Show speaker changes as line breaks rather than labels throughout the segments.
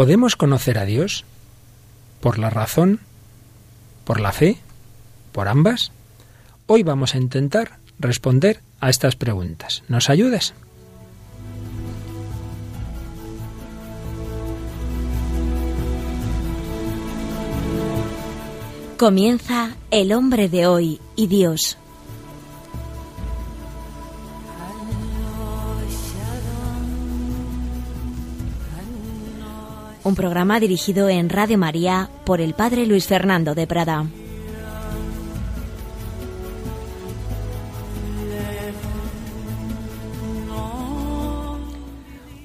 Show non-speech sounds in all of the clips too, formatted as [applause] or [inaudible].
¿Podemos conocer a Dios? ¿Por la razón? ¿Por la fe? ¿Por ambas? Hoy vamos a intentar responder a estas preguntas. ¿Nos ayudas?
Comienza El hombre de hoy y Dios. Un programa dirigido en Radio María por el Padre Luis Fernando de Prada.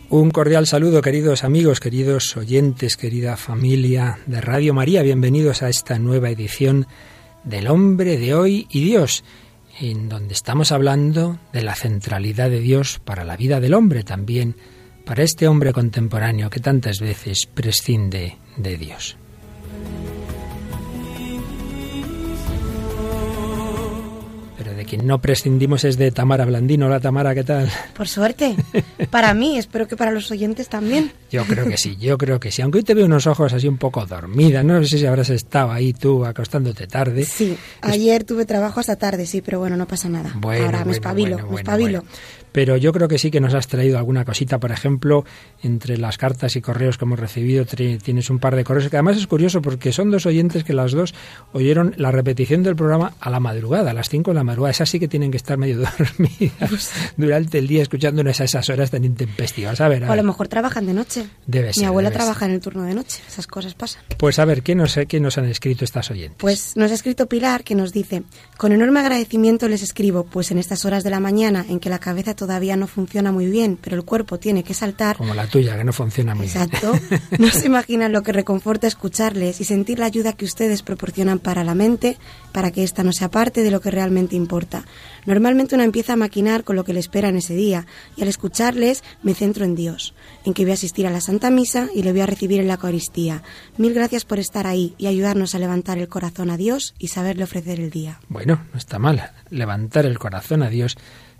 Un cordial saludo, queridos amigos, queridos oyentes, querida familia de Radio María. Bienvenidos a esta nueva edición del hombre de hoy y Dios, en donde estamos hablando de la centralidad de Dios para la vida del hombre, también para este hombre contemporáneo que tantas veces prescinde de Dios. quien no prescindimos es de Tamara Blandino. Hola Tamara, ¿qué tal?
Por suerte. Para mí, espero que para los oyentes también.
Yo creo que sí, yo creo que sí. Aunque hoy te veo unos ojos así un poco dormida, no sé si habrás estado ahí tú acostándote tarde.
Sí, ayer tuve trabajo hasta tarde, sí, pero bueno, no pasa nada.
Bueno,
Ahora me espabilo, me espabilo
pero yo creo que sí que nos has traído alguna cosita. Por ejemplo, entre las cartas y correos que hemos recibido, tienes un par de correos que además es curioso porque son dos oyentes que las dos oyeron la repetición del programa a la madrugada, a las 5 de la madrugada. Esas sí que tienen que estar medio [laughs] dormidas pues durante el día escuchándonos a esas horas tan intempestivas. A ver,
O a lo mejor trabajan de noche.
Debe
Mi abuela trabaja en el turno de noche. Esas cosas pasan.
Pues a ver, ¿qué nos, ¿qué nos han escrito estas oyentes?
Pues nos ha escrito Pilar que nos dice, con enorme agradecimiento les escribo, pues en estas horas de la mañana en que la cabeza todavía no funciona muy bien, pero el cuerpo tiene que saltar.
Como la tuya, que no funciona muy
bien. Exacto. [laughs] No se imaginan lo que reconforta escucharles y sentir la ayuda que ustedes proporcionan para la mente, para que ésta no sea parte de lo que realmente importa. Normalmente uno empieza a maquinar con lo que le espera en ese día, y al escucharles me centro en Dios, en que voy a asistir a la Santa Misa y le voy a recibir en la Eucaristía. Mil gracias por estar ahí y ayudarnos a levantar el corazón a Dios y saberle ofrecer el día.
Bueno, no está mal. Levantar el corazón a Dios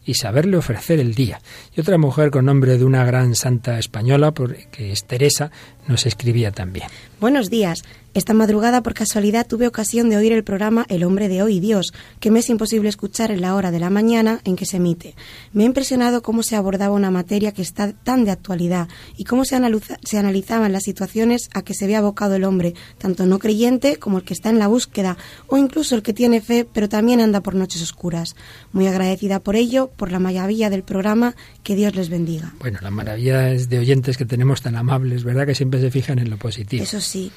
y saberle ofrecer el día. Y otra mujer con nombre de una gran santa española, que es Teresa, nos escribía también.
Buenos días. Esta madrugada, por casualidad, tuve ocasión de oír el programa El hombre de hoy Dios, que me es imposible escuchar en la hora de la mañana en que se emite. Me ha impresionado cómo se abordaba una materia que está tan de actualidad y cómo se, se analizaban las situaciones a que se ve abocado el hombre, tanto no creyente como el que está en la búsqueda, o incluso el que tiene fe pero también anda por noches oscuras. Muy agradecida por ello, por la maravilla del programa, que Dios les bendiga.
Bueno, la maravilla es de oyentes que tenemos tan amables, ¿verdad? Que siempre se fijan en lo positivo.
Eso sí.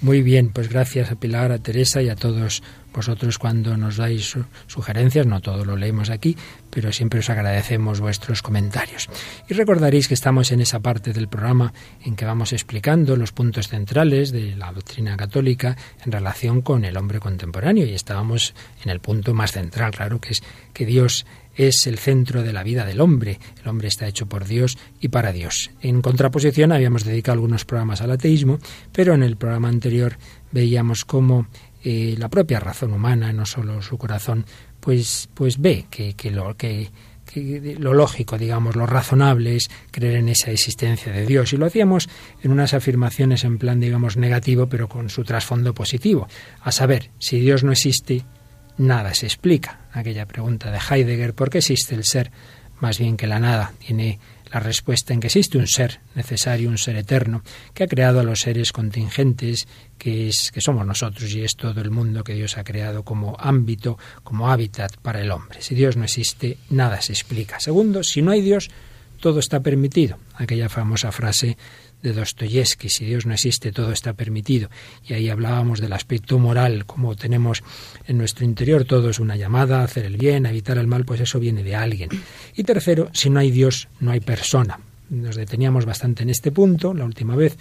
Muy bien, pues gracias a Pilar, a Teresa y a todos vosotros cuando nos dais sugerencias. No todo lo leemos aquí, pero siempre os agradecemos vuestros comentarios. Y recordaréis que estamos en esa parte del programa en que vamos explicando los puntos centrales de la doctrina católica en relación con el hombre contemporáneo. Y estábamos en el punto más central, claro, que es que Dios es el centro de la vida del hombre. El hombre está hecho por Dios y para Dios. En contraposición habíamos dedicado algunos programas al ateísmo, pero en el programa anterior veíamos cómo eh, la propia razón humana, no solo su corazón, pues, pues ve que, lo que lo lógico, digamos, lo razonable es creer en esa existencia de Dios. Y lo hacíamos en unas afirmaciones en plan, digamos, negativo, pero con su trasfondo positivo. A saber, si Dios no existe, nada se explica. Aquella pregunta de Heidegger, ¿por qué existe el ser más bien que la nada? Tiene la respuesta en que existe un ser necesario, un ser eterno, que ha creado a los seres contingentes, que, es, que somos nosotros y es todo el mundo que Dios ha creado como ámbito, como hábitat para el hombre. Si Dios no existe, nada se explica. Segundo, si no hay Dios, todo está permitido. Aquella famosa frase de Dostoyevsky, si Dios no existe, todo está permitido. Y ahí hablábamos del aspecto moral, como tenemos en nuestro interior, todo es una llamada a hacer el bien, a evitar el mal, pues eso viene de alguien. Y tercero, si no hay Dios, no hay persona. Nos deteníamos bastante en este punto la última vez,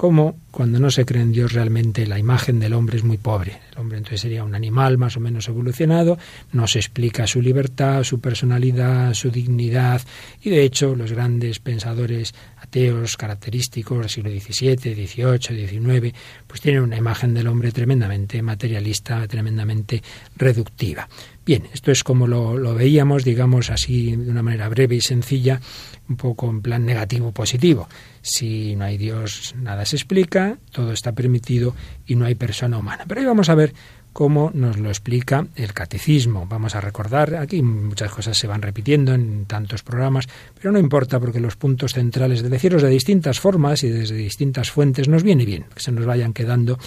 como cuando no se cree en Dios realmente la imagen del hombre es muy pobre. El hombre entonces sería un animal más o menos evolucionado, no se explica su libertad, su personalidad, su dignidad y de hecho los grandes pensadores ateos característicos del siglo XVII, XVIII, XIX, pues tienen una imagen del hombre tremendamente materialista, tremendamente reductiva. Bien, esto es como lo, lo, veíamos, digamos así, de una manera breve y sencilla, un poco en plan negativo-positivo. Si no hay Dios, nada se explica, todo está permitido y no hay persona humana. Pero hoy vamos a ver cómo nos lo explica el catecismo. Vamos a recordar, aquí muchas cosas se van repitiendo en tantos programas, pero no importa porque los puntos centrales de decirlos de distintas formas y desde distintas fuentes nos viene bien, que se nos vayan quedando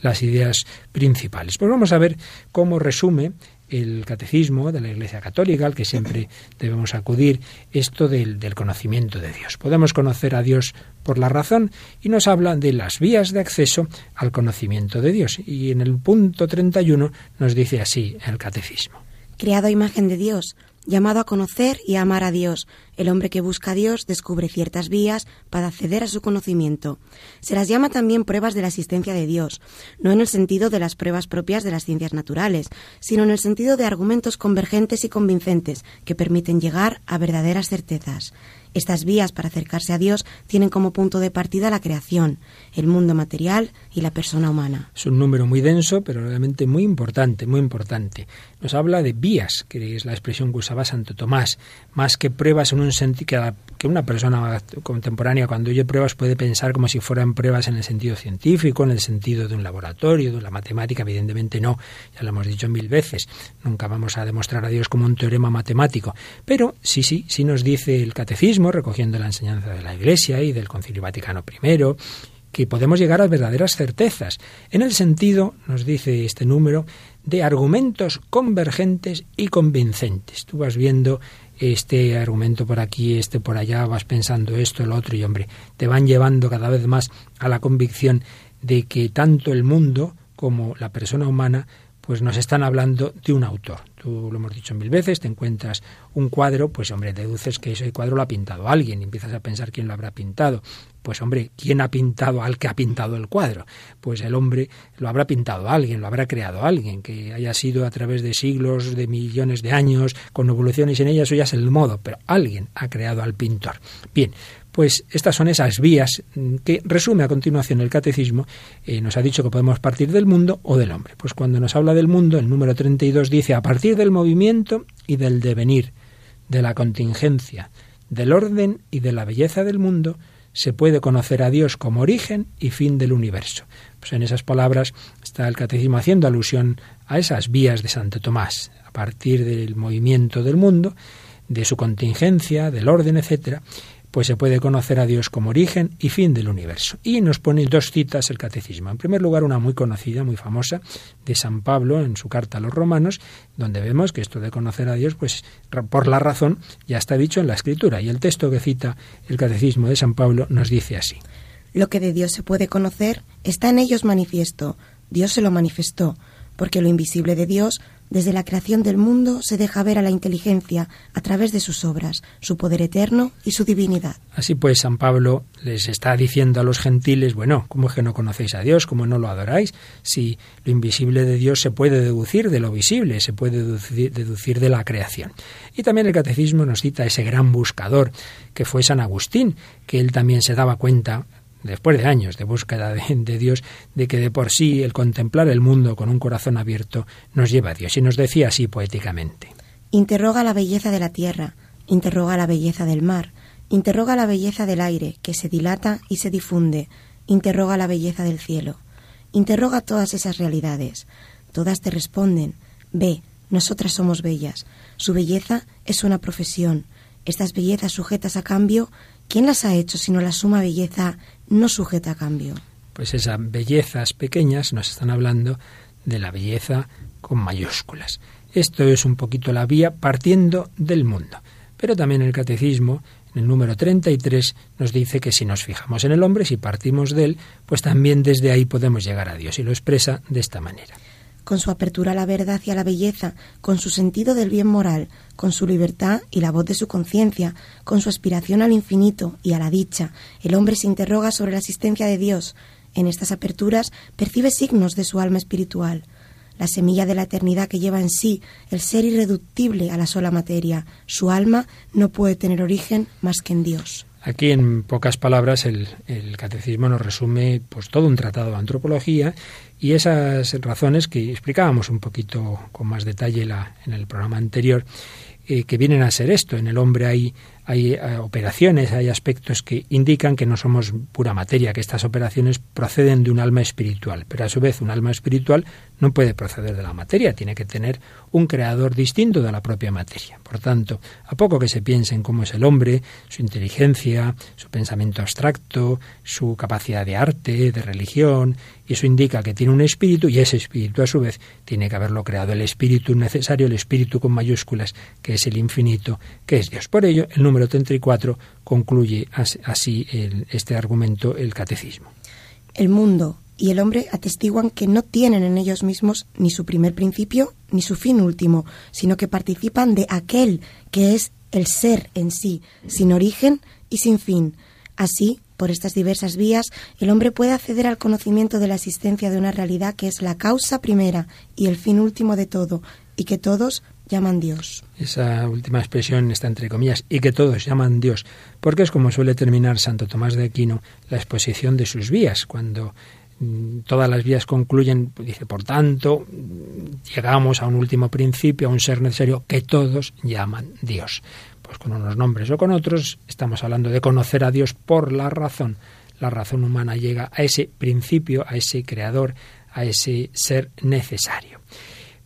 las ideas principales. Pues vamos a ver cómo resume el catecismo de la Iglesia Católica, al que siempre debemos acudir, esto del, conocimiento de Dios. Podemos conocer a Dios por la razón y nos habla de las vías de acceso al conocimiento de Dios. Y en el punto 31 nos dice así el catecismo.
Creado imagen de Dios, llamado a conocer y a amar a Dios. El hombre que busca a Dios descubre ciertas vías para acceder a su conocimiento. Se las llama también pruebas de la existencia de Dios, no en el sentido de las pruebas propias de las ciencias naturales, sino en el sentido de argumentos convergentes y convincentes que permiten llegar a verdaderas certezas. Estas vías para acercarse a Dios tienen como punto de partida la creación, el mundo material y la persona humana.
Es un número muy denso, pero realmente muy importante, muy importante. Nos habla de vías, que es la expresión que usaba Santo Tomás, más que pruebas en un sentido que, una persona contemporánea cuando oye pruebas puede pensar como si fueran pruebas en el sentido científico, en el sentido de un laboratorio, de la matemática, evidentemente no, ya lo hemos dicho mil veces, nunca vamos a demostrar a Dios como un teorema matemático, pero sí, sí, sí nos dice el catecismo, recogiendo la enseñanza de la Iglesia y del Concilio Vaticano I, que podemos llegar a verdaderas certezas, en el sentido, nos dice este número, de argumentos convergentes y convincentes. Tú vas viendo este argumento por aquí, este por allá, vas pensando esto, lo otro, y hombre, te van llevando cada vez más a la convicción de que tanto el mundo como la persona humana pues nos están hablando de un autor. Tú lo hemos dicho mil veces, te encuentras un cuadro, pues hombre, deduces que ese cuadro lo ha pintado alguien y empiezas a pensar quién lo habrá pintado. Pues hombre, ¿quién ha pintado al que ha pintado el cuadro? Pues el hombre lo habrá pintado alguien, lo habrá creado alguien, que haya sido a través de siglos, de millones de años, con evoluciones en ella, eso ya es el modo, pero alguien ha creado al pintor. Bien, pues estas son esas vías que resume a continuación el catecismo. Eh, nos ha dicho que podemos partir del mundo o del hombre. Pues cuando nos habla del mundo, el número 32 dice, a partir del movimiento y del devenir, de la contingencia, del orden y de la belleza del mundo, se puede conocer a Dios como origen y fin del universo. Pues en esas palabras está el catecismo haciendo alusión a esas vías de Santo Tomás, a partir del movimiento del mundo, de su contingencia, del orden, etcétera, pues se puede conocer a Dios como origen y fin del universo. Y nos pone dos citas el catecismo. En primer lugar, una muy conocida, muy famosa, de San Pablo en su carta a los romanos, donde vemos que esto de conocer a Dios, pues por la razón, ya está dicho en la escritura. Y el texto que cita el catecismo de San Pablo nos dice así.
Lo que de Dios se puede conocer está en ellos manifiesto. Dios se lo manifestó, porque lo invisible de Dios desde la creación del mundo se deja ver a la inteligencia a través de sus obras, su poder eterno y su divinidad.
Así pues, San Pablo les está diciendo a los gentiles, bueno, ¿cómo es que no conocéis a Dios? ¿Cómo no lo adoráis? Si lo invisible de Dios se puede deducir de lo visible, se puede deducir, de la creación. Y también el catecismo nos cita ese gran buscador que fue San Agustín, que él también se daba cuenta después de años de búsqueda de, Dios, de que de por sí el contemplar el mundo con un corazón abierto nos lleva a Dios. Y nos decía así poéticamente.
Interroga la belleza de la tierra, interroga la belleza del mar, interroga la belleza del aire, que se dilata y se difunde, interroga la belleza del cielo. Interroga todas esas realidades. Todas te responden, ve, nosotras somos bellas. Su belleza es una profesión. Estas bellezas sujetas a cambio, ¿quién las ha hecho sino la suma belleza no sujeta a cambio.
Pues esas bellezas pequeñas nos están hablando de la belleza con mayúsculas. Esto es un poquito la vía partiendo del mundo. Pero también el catecismo, en el número 33, nos dice que si nos fijamos en el hombre, si partimos de él, pues también desde ahí podemos llegar a Dios. Y lo expresa de esta manera
con su apertura a la verdad y a la belleza, con su sentido del bien moral, con su libertad y la voz de su conciencia, con su aspiración al infinito y a la dicha, el hombre se interroga sobre la existencia de Dios. En estas aperturas percibe signos de su alma espiritual, la semilla de la eternidad que lleva en sí el ser irreductible a la sola materia. Su alma no puede tener origen más que en Dios.
Aquí, en pocas palabras, el, catecismo nos resume pues todo un tratado de antropología y esas razones que explicábamos un poquito con más detalle en el programa anterior, eh, que vienen a ser esto. En el hombre hay hay eh, operaciones, hay aspectos que indican que no somos pura materia, que estas operaciones proceden de un alma espiritual, pero a su vez un alma espiritual no puede proceder de la materia, tiene que tener un creador distinto de la propia materia. Por tanto, a poco que se piense en cómo es el hombre, su inteligencia, su pensamiento abstracto, su capacidad de arte, de religión, y eso indica que tiene un espíritu y ese espíritu a su vez tiene que haberlo creado el espíritu necesario, el espíritu con mayúsculas, que es el infinito, que es Dios. Por ello, el número 34 concluye así este argumento el catecismo.
El mundo y el hombre atestiguan que no tienen en ellos mismos ni su primer principio ni su fin último, sino que participan de aquel que es el ser en sí, sin origen y sin fin. Así, por estas diversas vías, el hombre puede acceder al conocimiento de la existencia de una realidad que es la causa primera y el fin último de todo, y que todos llaman Dios.
Esa última expresión está entre comillas, y que todos llaman Dios, porque es como suele terminar Santo Tomás de Aquino la exposición de sus vías, cuando todas las vías concluyen, dice, por tanto, llegamos a un último principio, a un ser necesario que todos llaman Dios. Pues con unos nombres o con otros, estamos hablando de conocer a Dios por la razón. La razón humana llega a ese principio, a ese creador, a ese ser necesario.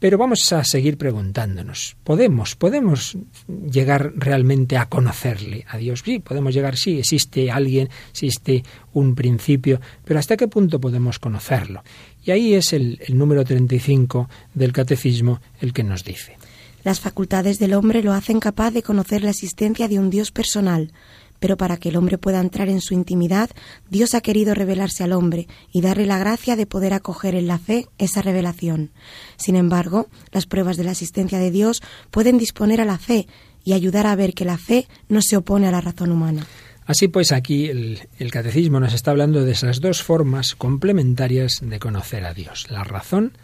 Pero vamos a seguir preguntándonos, ¿podemos, podemos llegar realmente a conocerle a Dios? Sí, podemos llegar, sí, existe alguien, existe un principio, pero ¿hasta qué punto podemos conocerlo? Y ahí es el, el número 35 del Catecismo el que nos dice.
Las facultades del hombre lo hacen capaz de conocer la existencia de un Dios personal, pero para que el hombre pueda entrar en su intimidad, Dios ha querido revelarse al hombre y darle la gracia de poder acoger en la fe esa revelación. Sin embargo, las pruebas de la existencia de Dios pueden disponer a la fe y ayudar a ver que la fe no se opone a la razón humana.
Así pues, aquí el, el, catecismo nos está hablando de esas dos formas complementarias de conocer a Dios, la razón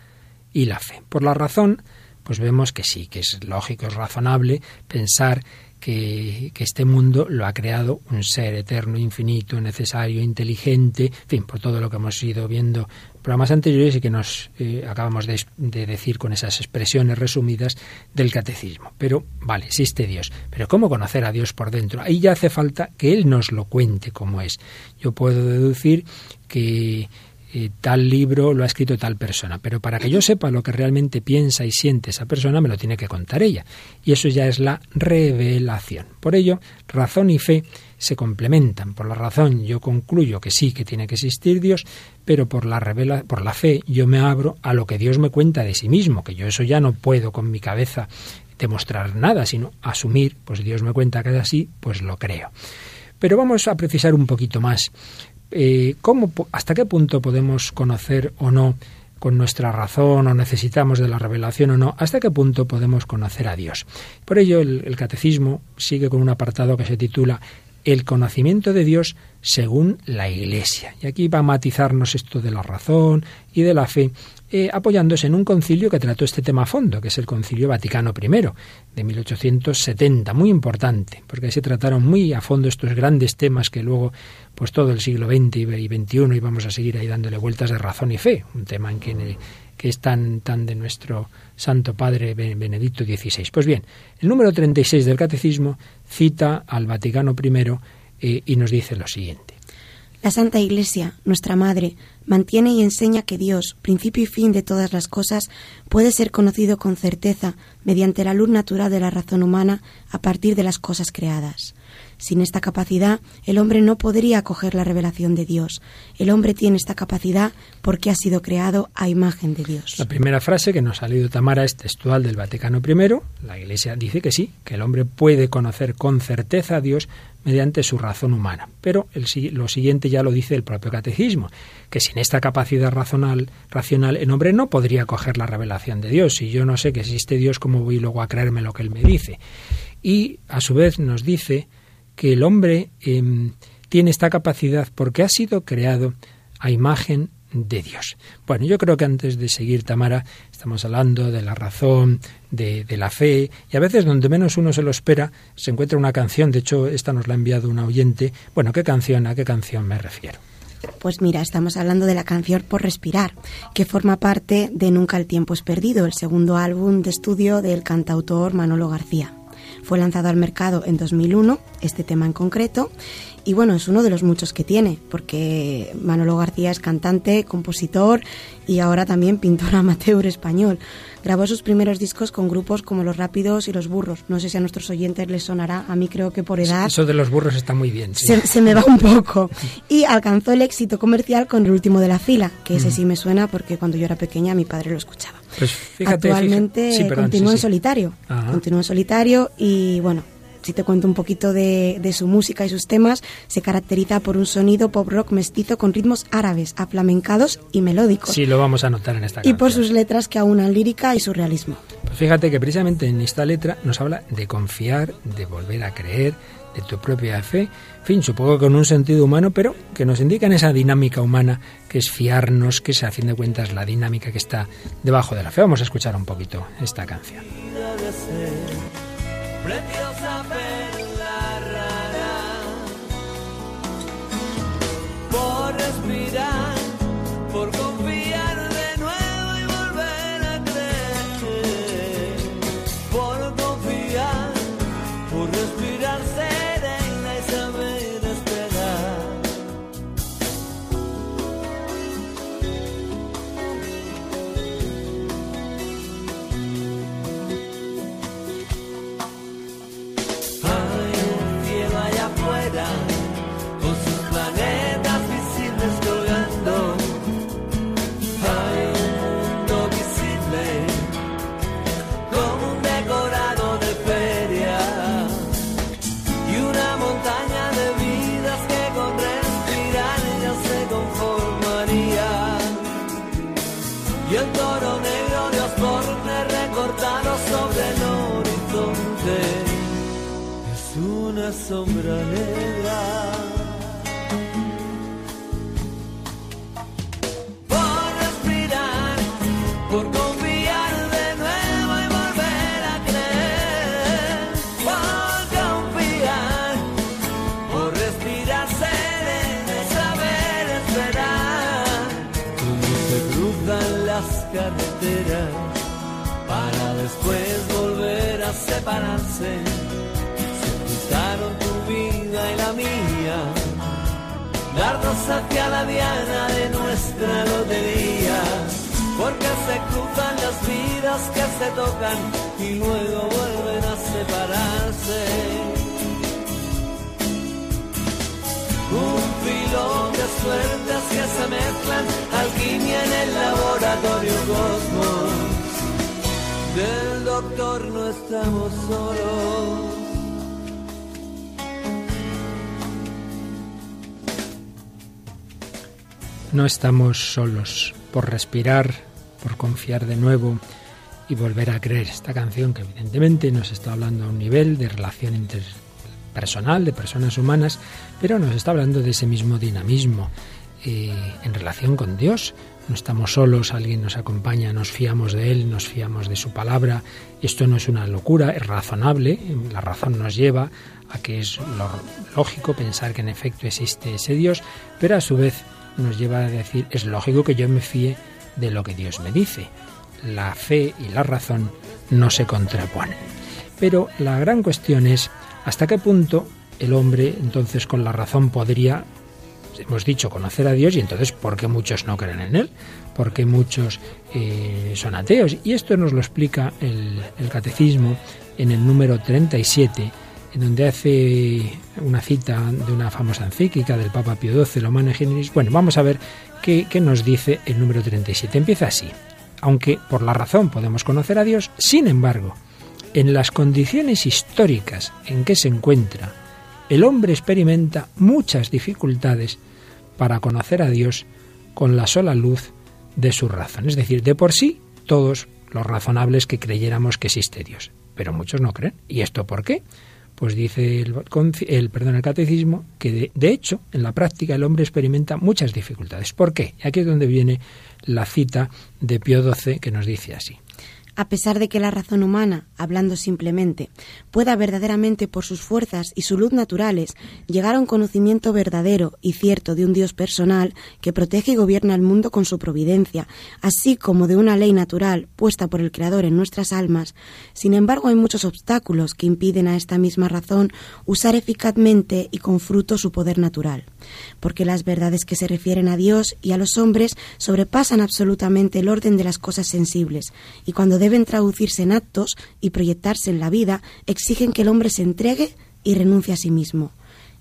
y la fe. Por la razón, pues vemos que sí, que es lógico, es razonable pensar que, este mundo lo ha creado un ser eterno, infinito, necesario, inteligente, en fin, por todo lo que hemos ido viendo en programas anteriores y que nos eh, acabamos de, de, decir con esas expresiones resumidas del catecismo. Pero, vale, existe Dios. Pero ¿cómo conocer a Dios por dentro? Ahí ya hace falta que Él nos lo cuente cómo es. Yo puedo deducir que eh, tal libro lo ha escrito tal persona, pero para que yo sepa lo que realmente piensa y siente esa persona, me lo tiene que contar ella. Y eso ya es la revelación. Por ello, razón y fe se complementan. Por la razón yo concluyo que sí, que tiene que existir Dios, pero por la, revela, por la fe yo me abro a lo que Dios me cuenta de sí mismo, que yo eso ya no puedo con mi cabeza demostrar nada, sino asumir, pues Dios me cuenta que es así, pues lo creo. Pero vamos a precisar un poquito más eh, ¿cómo, ¿hasta qué punto podemos conocer o no con nuestra razón o necesitamos de la revelación o no, hasta qué punto podemos conocer a Dios. Por ello el, catecismo sigue con un apartado que se titula El conocimiento de Dios según la Iglesia. Y aquí va a matizarnos esto de la razón y de la fe eh, apoyándose en un concilio que trató este tema a fondo, que es el Concilio Vaticano I, de 1870, muy importante, porque ahí se trataron muy a fondo estos grandes temas que luego, pues todo el siglo XX y XXI íbamos a seguir ahí dándole vueltas de razón y fe, un tema en que, que es tan, de nuestro Santo Padre Benedicto XVI. Pues bien, el número 36 del Catecismo cita al Vaticano I eh, y nos dice lo siguiente.
La Santa Iglesia, nuestra Madre, mantiene y enseña que Dios, principio y fin de todas las cosas, puede ser conocido con certeza mediante la luz natural de la razón humana a partir de las cosas creadas. Sin esta capacidad, el hombre no podría acoger la revelación de Dios. El hombre tiene esta capacidad porque ha sido creado a imagen de Dios.
La primera frase que nos ha leído Tamara es textual del Vaticano I. La Iglesia dice que sí, que el hombre puede conocer con certeza a Dios mediante su razón humana. Pero lo siguiente ya lo dice el propio catecismo, que sin esta capacidad racional, racional el hombre no podría coger la revelación de Dios. Si yo no sé que existe Dios, ¿cómo voy luego a creerme lo que él me dice? Y a su vez nos dice que el hombre em, tiene esta capacidad porque ha sido creado a imagen de Dios. Bueno, yo creo que antes de seguir, Tamara, estamos hablando de la razón, de, la fe, y a veces donde menos uno se lo espera, se encuentra una canción, de hecho esta nos la ha enviado un oyente. Bueno, ¿qué canción? ¿A qué canción me refiero?
Pues mira, estamos hablando de la canción Por Respirar, que forma parte de Nunca el tiempo es perdido, el segundo álbum de estudio del cantautor Manolo García. Fue lanzado al mercado en 2001, este tema en concreto, y bueno, es uno de los muchos que tiene, porque Manolo García es cantante, compositor y ahora también pintor [laughs] amateur español. Grabó sus primeros discos con grupos como Los Rápidos y Los Burros. No sé si a nuestros oyentes les sonará, a mí creo que por edad...
Eso de los burros está muy bien.
Se, me va un [laughs] poco. Y alcanzó el éxito comercial con El último de la fila, que ese sí me suena porque cuando yo era pequeña mi padre lo escuchaba.
Pues fíjate,
Actualmente continúa en solitario. Continúa en solitario y bueno, si te cuento un poquito de, su música y sus temas, se caracteriza por un sonido pop rock mestizo con ritmos árabes, aflamencados y melódicos.
Sí, lo vamos a notar en esta
canción. Y por sus letras que aunan lírica y surrealismo.
Pues fíjate que precisamente en esta letra nos habla de confiar, de volver a creer, de tu propia fe, fin, supongo con un sentido humano, pero que nos indica en esa dinámica humana que es fiarnos, que es a fin de cuentas la dinámica que está debajo de la fe. Vamos a escuchar un poquito esta canción. No estamos solos. No estamos solos por respirar, por confiar de nuevo y volver a creer. Esta canción que evidentemente nos está hablando a un nivel de relación interpersonal, de personas humanas, pero nos está hablando de ese mismo dinamismo eh, en relación con Dios. No estamos solos, alguien nos acompaña, nos fiamos de Él, nos fiamos de su palabra. Esto no es una locura, es razonable, la razón nos lleva a que es lógico pensar que en efecto existe ese Dios, pero a su vez nos lleva a decir, es lógico que yo me fíe de lo que Dios me dice. La fe y la razón no se contraponen. Pero la gran cuestión es hasta qué punto el hombre entonces con la razón podría, hemos dicho, conocer a Dios y entonces por qué muchos no creen en Él, por qué muchos eh, son ateos. Y esto nos lo explica el, catecismo en el número 37 en donde hace una cita de una famosa encíclica del Papa Pío XII, Humane Generis. Bueno, vamos a ver qué nos dice el número 37. Empieza así. Aunque por la razón podemos conocer a Dios, sin embargo, en las condiciones históricas en que se encuentra, el hombre experimenta muchas dificultades para conocer a Dios con la sola luz de su razón. Es decir, de por sí, todos los razonables que creyéramos que existe Dios. Pero muchos no creen. ¿Y esto por qué? pues dice el, perdón, el catecismo que de, hecho en la práctica el hombre experimenta muchas dificultades. ¿Por qué? Y aquí es donde viene la cita de Pío XII que nos dice así.
A pesar de que la razón humana, hablando simplemente, pueda verdaderamente por sus fuerzas y su luz naturales llegar a un conocimiento verdadero y cierto de un Dios personal que protege y gobierna el mundo con su providencia, así como de una ley natural puesta por el Creador en nuestras almas, sin embargo hay muchos obstáculos que impiden a esta misma razón usar eficazmente y con fruto su poder natural, porque las verdades que se refieren a Dios y a los hombres sobrepasan absolutamente el orden de las cosas sensibles, y cuando deben traducirse en actos y proyectarse en la vida, exigen que el hombre se entregue y renuncie a sí mismo.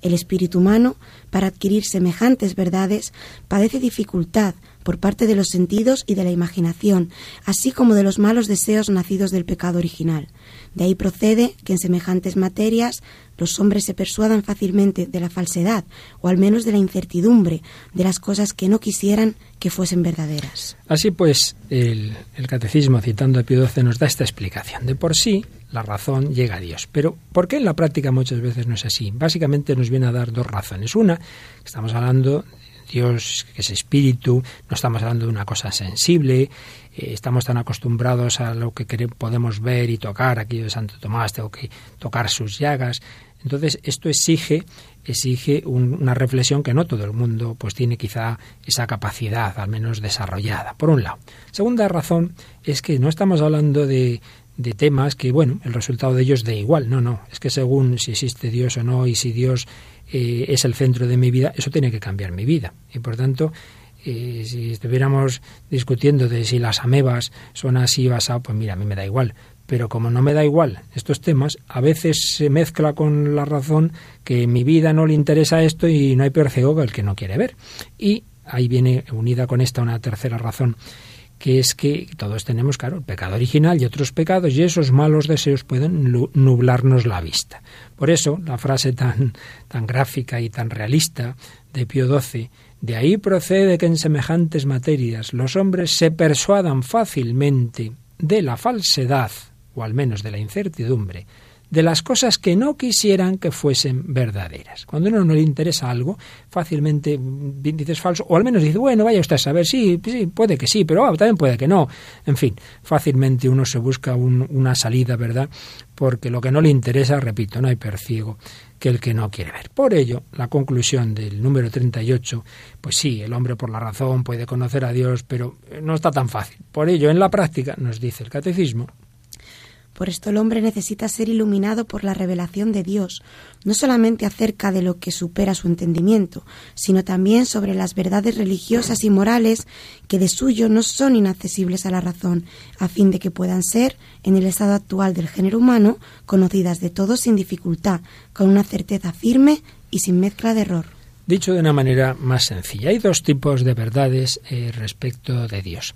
El espíritu humano, para adquirir semejantes verdades, padece dificultad por parte de los sentidos y de la imaginación, así como de los malos deseos nacidos del pecado original. De ahí procede que en semejantes materias los hombres se persuadan fácilmente de la falsedad, o al menos de la incertidumbre, de las cosas que no quisieran que fuesen verdaderas.
Así pues, el, catecismo, citando a Pío XII, nos da esta explicación. De por sí, la razón llega a Dios. Pero ¿por qué en la práctica muchas veces no es así? Básicamente nos viene a dar dos razones. Una, estamos hablando Dios, que es espíritu, no estamos hablando de una cosa sensible, eh, estamos tan acostumbrados a lo que podemos ver y tocar, aquí de Santo Tomás tengo que tocar sus llagas. Entonces, esto exige exige una reflexión que no todo el mundo pues tiene quizá esa capacidad al menos desarrollada por un lado segunda razón es que no estamos hablando de, de temas que bueno el resultado de ellos da igual no no es que según si existe Dios o no y si Dios eh, es el centro de mi vida, eso tiene que cambiar mi vida. Y por tanto, si estuviéramos discutiendo de si las amebas son así basadas, pues mira, a mí me da igual. Pero como no me da igual estos temas, a veces se mezcla con la razón que mi vida no le interesa esto y no hay peor ciego que el que no quiere ver. Y ahí viene unida con esta una tercera razón que es que todos tenemos, claro, el pecado original y otros pecados, y esos malos deseos pueden nublarnos la vista. Por eso, la frase tan, tan gráfica y tan realista de Pío XII, de ahí procede que en semejantes materias los hombres se persuadan fácilmente de la falsedad, o al menos de la incertidumbre, de las cosas que no quisieran que fuesen verdaderas. Cuando a uno no le interesa algo, fácilmente dices falso, o al menos dice, bueno, vaya usted a saber, sí, sí puede que sí, pero ah, también puede que no. En fin, fácilmente uno se busca una salida, ¿verdad? Porque lo que no le interesa, repito, no hay perciego que el que no quiere ver. Por ello, la conclusión del número 38, pues sí, el hombre por la razón puede conocer a Dios, pero no está tan fácil. Por ello, en la práctica, nos dice el catecismo,
por esto el hombre necesita ser iluminado por la revelación de Dios, no solamente acerca de lo que supera su entendimiento, sino también sobre las verdades religiosas y morales que de suyo no son inaccesibles a la razón, a fin de que puedan ser, en el estado actual del género humano, conocidas de todos sin dificultad, con una certeza firme y sin mezcla de error.
Dicho de una manera más sencilla, hay dos tipos de verdades eh, respecto de Dios.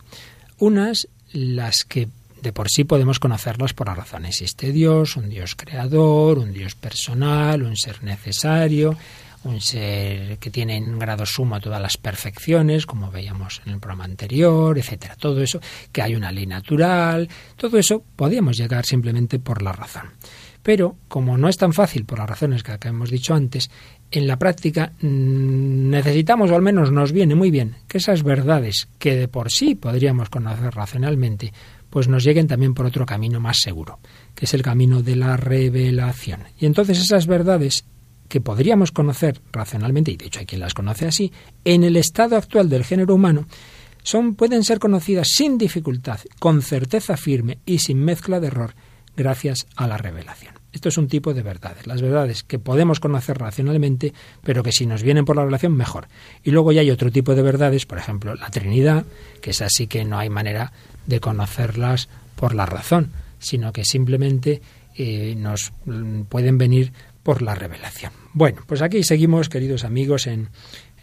Unas, las que de por sí podemos conocerlas por la razón. Existe Dios, un Dios creador, un Dios personal, un ser necesario, un ser que tiene en grado sumo todas las perfecciones, como veíamos en el programa anterior, etcétera. Todo eso, que hay una ley natural, todo eso podíamos llegar simplemente por la razón. Pero, como no es tan fácil por las razones que hemos dicho antes, en la práctica mm, necesitamos, o al menos nos viene muy bien, que esas verdades que de por sí podríamos conocer racionalmente, pues nos lleguen también por otro camino más seguro, que es el camino de la revelación. Y entonces esas verdades que podríamos conocer racionalmente, y de hecho hay quien las conoce así, en el estado actual del género humano, son, pueden ser conocidas sin dificultad, con certeza firme y sin mezcla de error, gracias a la revelación. Esto es un tipo de verdades, las verdades que podemos conocer racionalmente, pero que si nos vienen por la revelación, mejor. Y luego ya hay otro tipo de verdades, por ejemplo, la Trinidad, que es así que no hay manera de conocerlas por la razón, sino que simplemente eh, nos mm, pueden venir por la revelación. Bueno, pues aquí seguimos, queridos amigos, en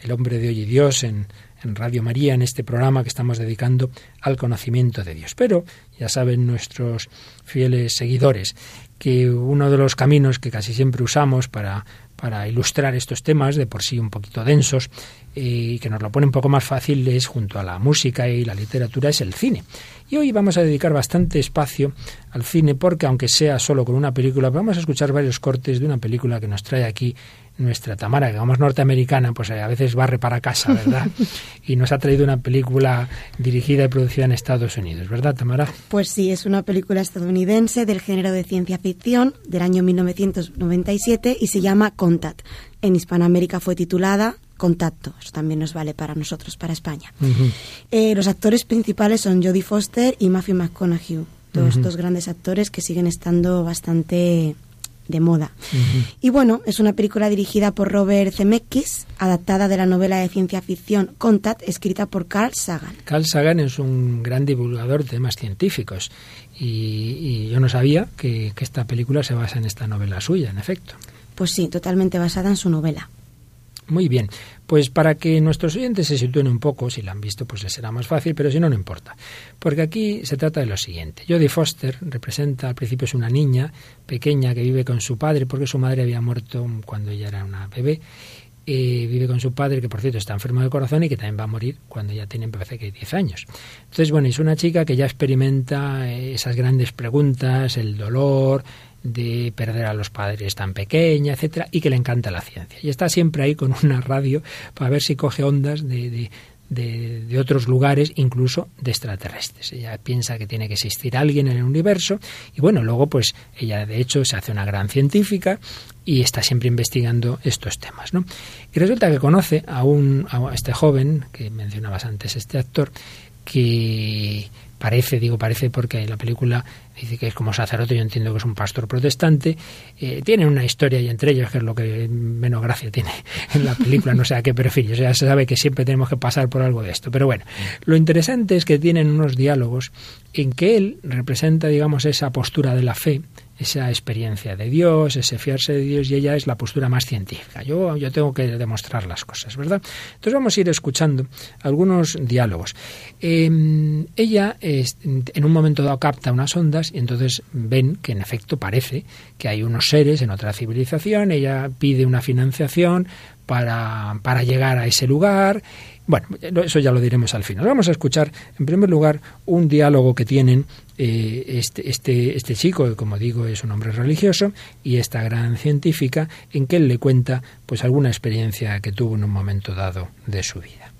El hombre de hoy y Dios, en, en Radio María, en este programa que estamos dedicando al conocimiento de Dios. Pero ya saben nuestros fieles seguidores que uno de los caminos que casi siempre usamos para para ilustrar estos temas de por sí un poquito densos y que nos lo pone un poco más fácil es junto a la música y la literatura es el cine. Y hoy vamos a dedicar bastante espacio al cine porque aunque sea solo con una película, vamos a escuchar varios cortes de una película que nos trae aquí nuestra Tamara, que como es norteamericana, pues a veces barre para casa, ¿verdad? [laughs] y nos ha traído una película dirigida y producida en Estados Unidos, ¿verdad, Tamara?
Pues sí, es una película estadounidense del género de ciencia ficción del año 1997 y se llama Contact. En Hispanoamérica fue titulada Contacto. Eso también nos vale para nosotros, para España. Eh, los actores principales son Jodie Foster y Matthew McConaughey. Todos estos grandes actores que siguen estando bastante de moda. Y bueno, es una película dirigida por Robert Zemeckis, adaptada de la novela de ciencia ficción Contact, escrita por Carl Sagan.
Carl Sagan es un gran divulgador de temas científicos y, yo no sabía que, que esta película se basa en esta novela suya, en efecto.
Pues sí, totalmente basada en su novela.
Muy bien, pues para que nuestros oyentes se sitúen un poco, si la han visto pues les será más fácil, pero si no, no importa. Porque aquí se trata de lo siguiente. Jodie Foster representa, al principio es una niña pequeña que vive con su padre, porque su madre había muerto cuando ella era una bebé, eh, vive con su padre, que por cierto está enfermo de corazón y que también va a morir cuando ya tiene, parece que 10 años. Entonces, bueno, es una chica que ya experimenta eh, esas grandes preguntas, el dolor, de perder a los padres tan pequeña, etcétera, y que le encanta la ciencia. Y está siempre ahí con una radio para ver si coge ondas de, de, de, otros lugares, incluso de extraterrestres. Ella piensa que tiene que existir alguien en el universo y bueno, luego pues ella de hecho se hace una gran científica y está siempre investigando estos temas. ¿no? Y resulta que conoce a, un, a este joven, que mencionabas antes, este actor, que parece, digo parece porque la película dice que es como sacerdote, yo entiendo que es un pastor protestante, eh, tiene una historia y entre ellos que es lo que menos gracia tiene [laughs] en la película, no sé a qué perfil, o sea, se sabe que siempre tenemos que pasar por algo de esto, pero bueno, lo interesante es que tienen unos diálogos en que él representa, digamos, esa postura de la fe, esa experiencia de Dios, ese fiarse de Dios, y ella es la postura más científica. Yo, yo tengo que demostrar las cosas, ¿verdad? Entonces vamos a ir escuchando algunos diálogos. Em, ella en un momento dado capta unas ondas y entonces ven que en efecto parece que hay unos seres en otra civilización, ella pide una financiación para, para llegar a ese lugar bueno, eso ya lo diremos al final. Vamos a escuchar, en primer lugar, un diálogo que tienen eh, este, este, este chico, como digo es un hombre religioso, y esta gran científica, en que él le cuenta pues alguna experiencia que tuvo en un momento dado de su vida.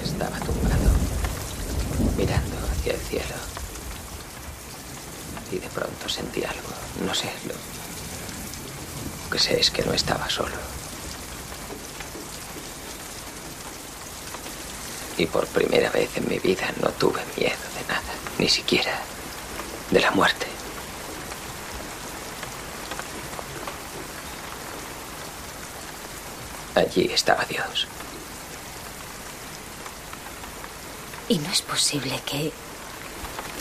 Estaba tumbado, mirando hacia el cielo. Y de pronto sentí algo, no sé, lo que sé es que no estaba solo. Y por primera vez en mi vida no tuve miedo de nada, ni siquiera de la muerte. Allí estaba Dios.
¿Y no es posible que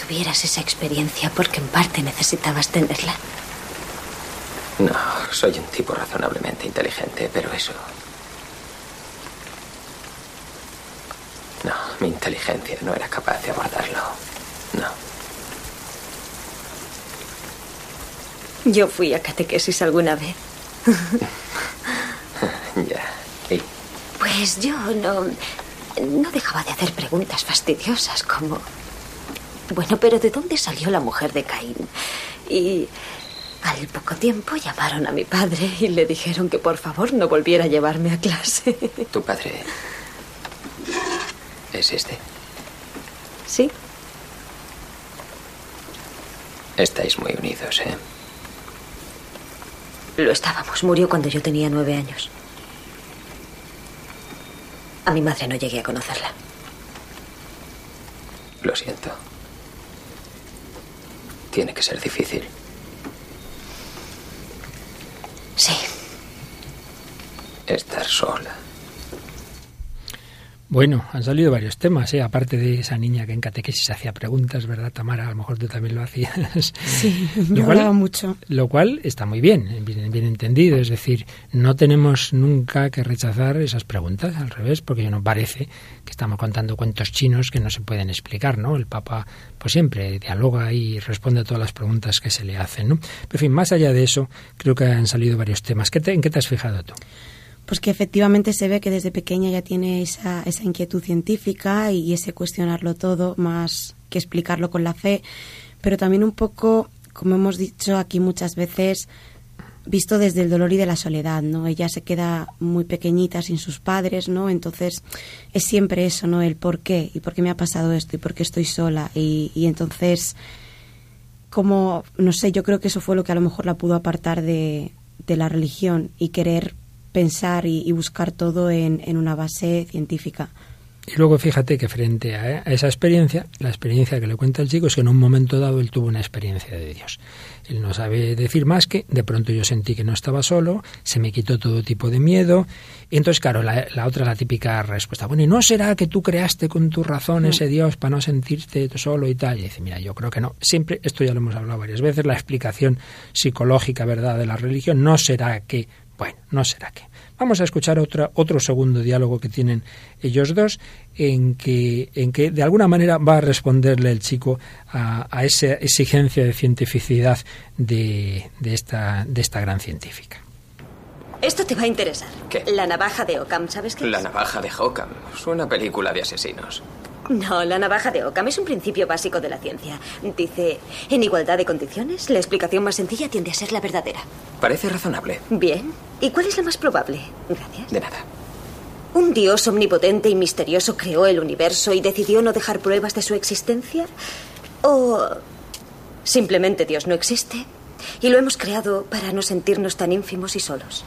tuvieras esa experiencia porque en parte necesitabas tenerla?
No, soy un tipo razonablemente inteligente, pero eso No, mi inteligencia no era capaz de abordarlo. No.
Yo fui a catequesis alguna vez. [laughs]
ya. ¿Y?
Pues yo no. No dejaba de hacer preguntas fastidiosas como. Bueno, pero ¿de dónde salió la mujer de Caín? Y. Al poco tiempo llamaron a mi padre y le dijeron que por favor no volviera a llevarme a clase.
¿Tu padre ¿Es este?
Sí.
Estáis muy unidos, ¿eh?
Lo estábamos. Murió cuando yo tenía nueve años. A mi madre no llegué a conocerla.
Lo siento. Tiene que ser difícil.
Sí.
Estar sola.
Bueno, han salido varios temas, ¿eh? aparte de esa niña que en catequesis hacía preguntas, ¿verdad, Tamara? A lo mejor tú también lo hacías.
Sí, [laughs] yo hablaba mucho.
Lo cual está muy bien, bien, bien, entendido. Es decir, no tenemos nunca que rechazar esas preguntas, al revés, porque no parece que estamos contando cuentos chinos que no se pueden explicar, ¿no? El Papa, pues siempre dialoga y responde a todas las preguntas que se le hacen, ¿no? Pero, en fin, más allá de eso, creo que han salido varios temas. ¿Qué ¿En qué te has fijado tú?
Pues que efectivamente se ve que desde pequeña ya tiene esa, esa inquietud científica y ese cuestionarlo todo más que explicarlo con la fe, pero también un poco, como hemos dicho aquí muchas veces, visto desde el dolor y de la soledad, ¿no? Ella se queda muy pequeñita sin sus padres, ¿no? Entonces es siempre eso, ¿no? El por qué y por qué me ha pasado esto y por qué estoy sola y, y entonces como no sé, yo creo que eso fue lo que a lo mejor la pudo apartar de, de la religión y querer pensar y, buscar todo en, en, una base científica.
Y luego fíjate que frente a, esa experiencia, la experiencia que le cuenta el chico es que en un momento dado él tuvo una experiencia de Dios. Él no sabe decir más que de pronto yo sentí que no estaba solo, se me quitó todo tipo de miedo. Y entonces, claro, la, otra, la típica respuesta, bueno, ¿y no será que tú creaste con tu razón ese Dios para no sentirte solo y tal? Y dice, mira, yo creo que no. Siempre, esto ya lo hemos hablado varias veces, la explicación psicológica, ¿verdad?, de la religión no será que bueno, no será que. Vamos a escuchar otra, otro segundo diálogo que tienen ellos dos, en que, en que de alguna manera va a responderle el chico a, esa exigencia de cientificidad de, de, esta, de esta gran científica.
Esto te va a interesar.
¿Qué?
La navaja de Occam, ¿sabes qué?
La navaja de Occam. Es una película de asesinos.
No, la navaja de Occam es un principio básico de la ciencia. Dice, en igualdad de condiciones, la explicación más sencilla tiende a ser la verdadera.
Parece razonable.
Bien. ¿Y cuál es la más probable? Gracias.
De nada.
¿Un dios omnipotente y misterioso creó el universo y decidió no dejar pruebas de su existencia? ¿O simplemente Dios no existe y lo hemos creado para no sentirnos tan ínfimos y solos?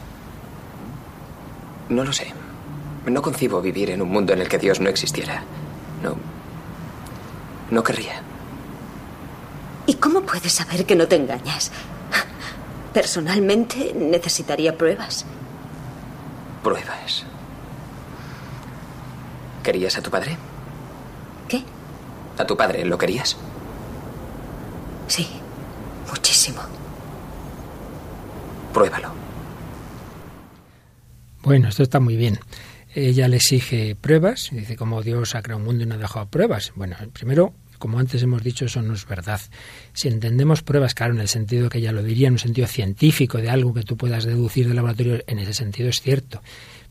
No lo sé. No concibo vivir en un mundo en el que Dios no existiera. No. No querría.
¿Y cómo puedes saber que no te engañas? Personalmente necesitaría pruebas.
Pruebas. ¿Querías a tu padre?
¿Qué?
¿A tu padre lo querías?
Sí, muchísimo.
Pruébalo.
Bueno, esto está muy bien ella le exige pruebas, dice como Dios ha creado un mundo y no ha dejado pruebas. Bueno, primero, como antes hemos dicho, eso no es verdad. Si entendemos pruebas, claro, en el sentido que ella lo diría, en un sentido científico, de algo que tú puedas deducir del laboratorio, en ese sentido es cierto.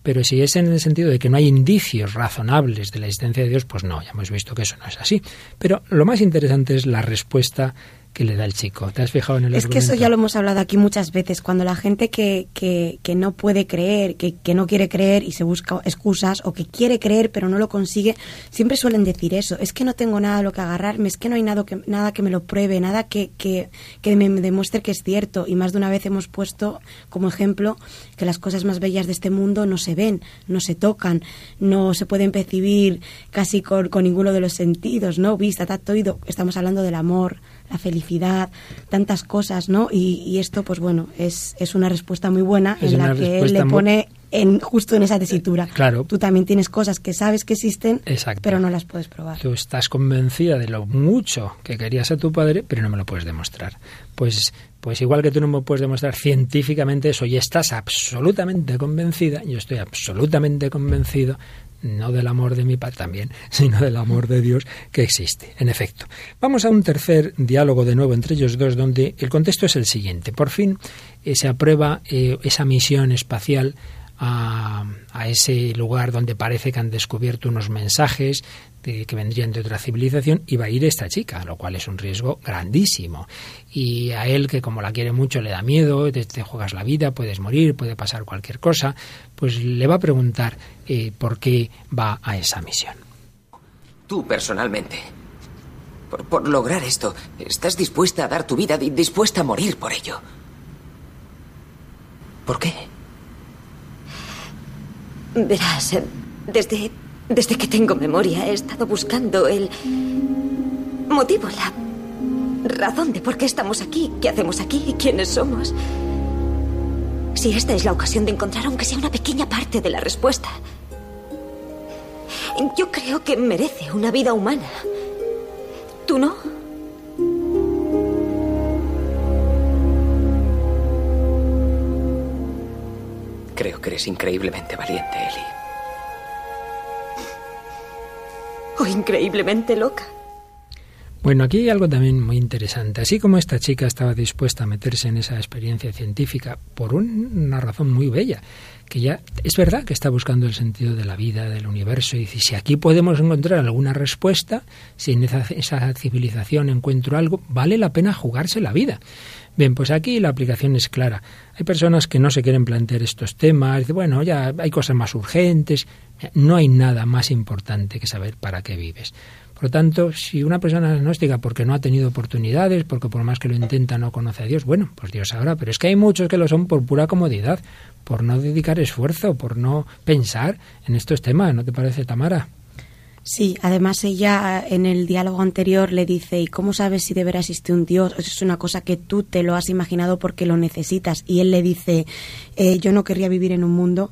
Pero si es en el sentido de que no hay indicios razonables de la existencia de Dios, pues no, ya hemos visto que eso no es así. Pero lo más interesante es la respuesta que le da el chico. ¿Te has fijado en el
Es que eso ya lo hemos hablado aquí muchas veces. Cuando la gente que, que, que no puede creer, que, que, no quiere creer y se busca excusas, o que quiere creer pero no lo consigue, siempre suelen decir eso. Es que no tengo nada a lo que agarrarme, es que no hay nada que, nada que me lo pruebe, nada que, que, que me demuestre que es cierto. Y más de una vez hemos puesto como ejemplo que las cosas más bellas de este mundo no se ven, no se tocan, no se pueden percibir casi con, con ninguno de los sentidos, ¿no? Vista, tacto, oído. Estamos hablando del amor, la felicidad, tantas cosas, ¿no? Y, esto, pues bueno, es, es una respuesta muy buena en la que él le pone en, justo en esa tesitura.
Claro.
Tú también tienes cosas que sabes que existen, pero no las puedes probar.
Tú estás convencida de lo mucho que querías a tu padre, pero no me lo puedes demostrar. Pues pues igual que tú no me puedes demostrar científicamente eso y estás absolutamente convencida, yo estoy absolutamente convencido no del amor de mi padre también, [laughs] sino del amor de Dios que existe, en efecto. Vamos a un tercer diálogo de nuevo entre ellos dos, donde el contexto es el siguiente. Por fin eh, se aprueba eh, esa misión espacial a, ese lugar donde parece que han descubierto unos mensajes de, que vendrían de otra civilización y va a ir esta chica, lo cual es un riesgo grandísimo. Y a él, que como la quiere mucho, le da miedo, te, juegas la vida, puedes morir, puede pasar cualquier cosa, pues le va a preguntar eh, por qué va a esa misión.
Tú personalmente, por, por lograr esto, estás dispuesta a dar tu vida y dispuesta a morir por ello. ¿Por qué?
Verás, desde, desde que tengo memoria he estado buscando el motivo, la razón de por qué estamos aquí, qué hacemos aquí y quiénes somos. Si esta es la ocasión de encontrar aunque sea una pequeña parte de la respuesta. Yo creo que merece una vida humana. ¿Tú no?
Creo que eres increíblemente valiente, Ellie.
Increíblemente loca.
Bueno, aquí hay algo también muy interesante. Así como esta chica estaba dispuesta a meterse en esa experiencia científica por una razón muy bella, que ya es verdad que está buscando el sentido de la vida, del universo, y dice, si aquí podemos encontrar alguna respuesta, si en esa, esa civilización encuentro algo, vale la pena jugarse la vida. Bien, pues aquí la aplicación es clara. Hay personas que no se quieren plantear estos temas, bueno, ya hay cosas más urgentes. No hay nada más importante que saber para qué vives. Por lo tanto, si una persona es agnóstica porque no ha tenido oportunidades, porque por más que lo intenta no conoce a Dios, bueno, pues Dios sabrá, pero es que hay muchos que lo son por pura comodidad, por no dedicar esfuerzo, por no pensar en estos temas, ¿no te parece, Tamara?
Sí, además ella en el diálogo anterior le dice, ¿y cómo sabes si de veras existe un Dios? Es una cosa que tú te lo has imaginado porque lo necesitas. Y él le dice, eh, yo no querría vivir en un mundo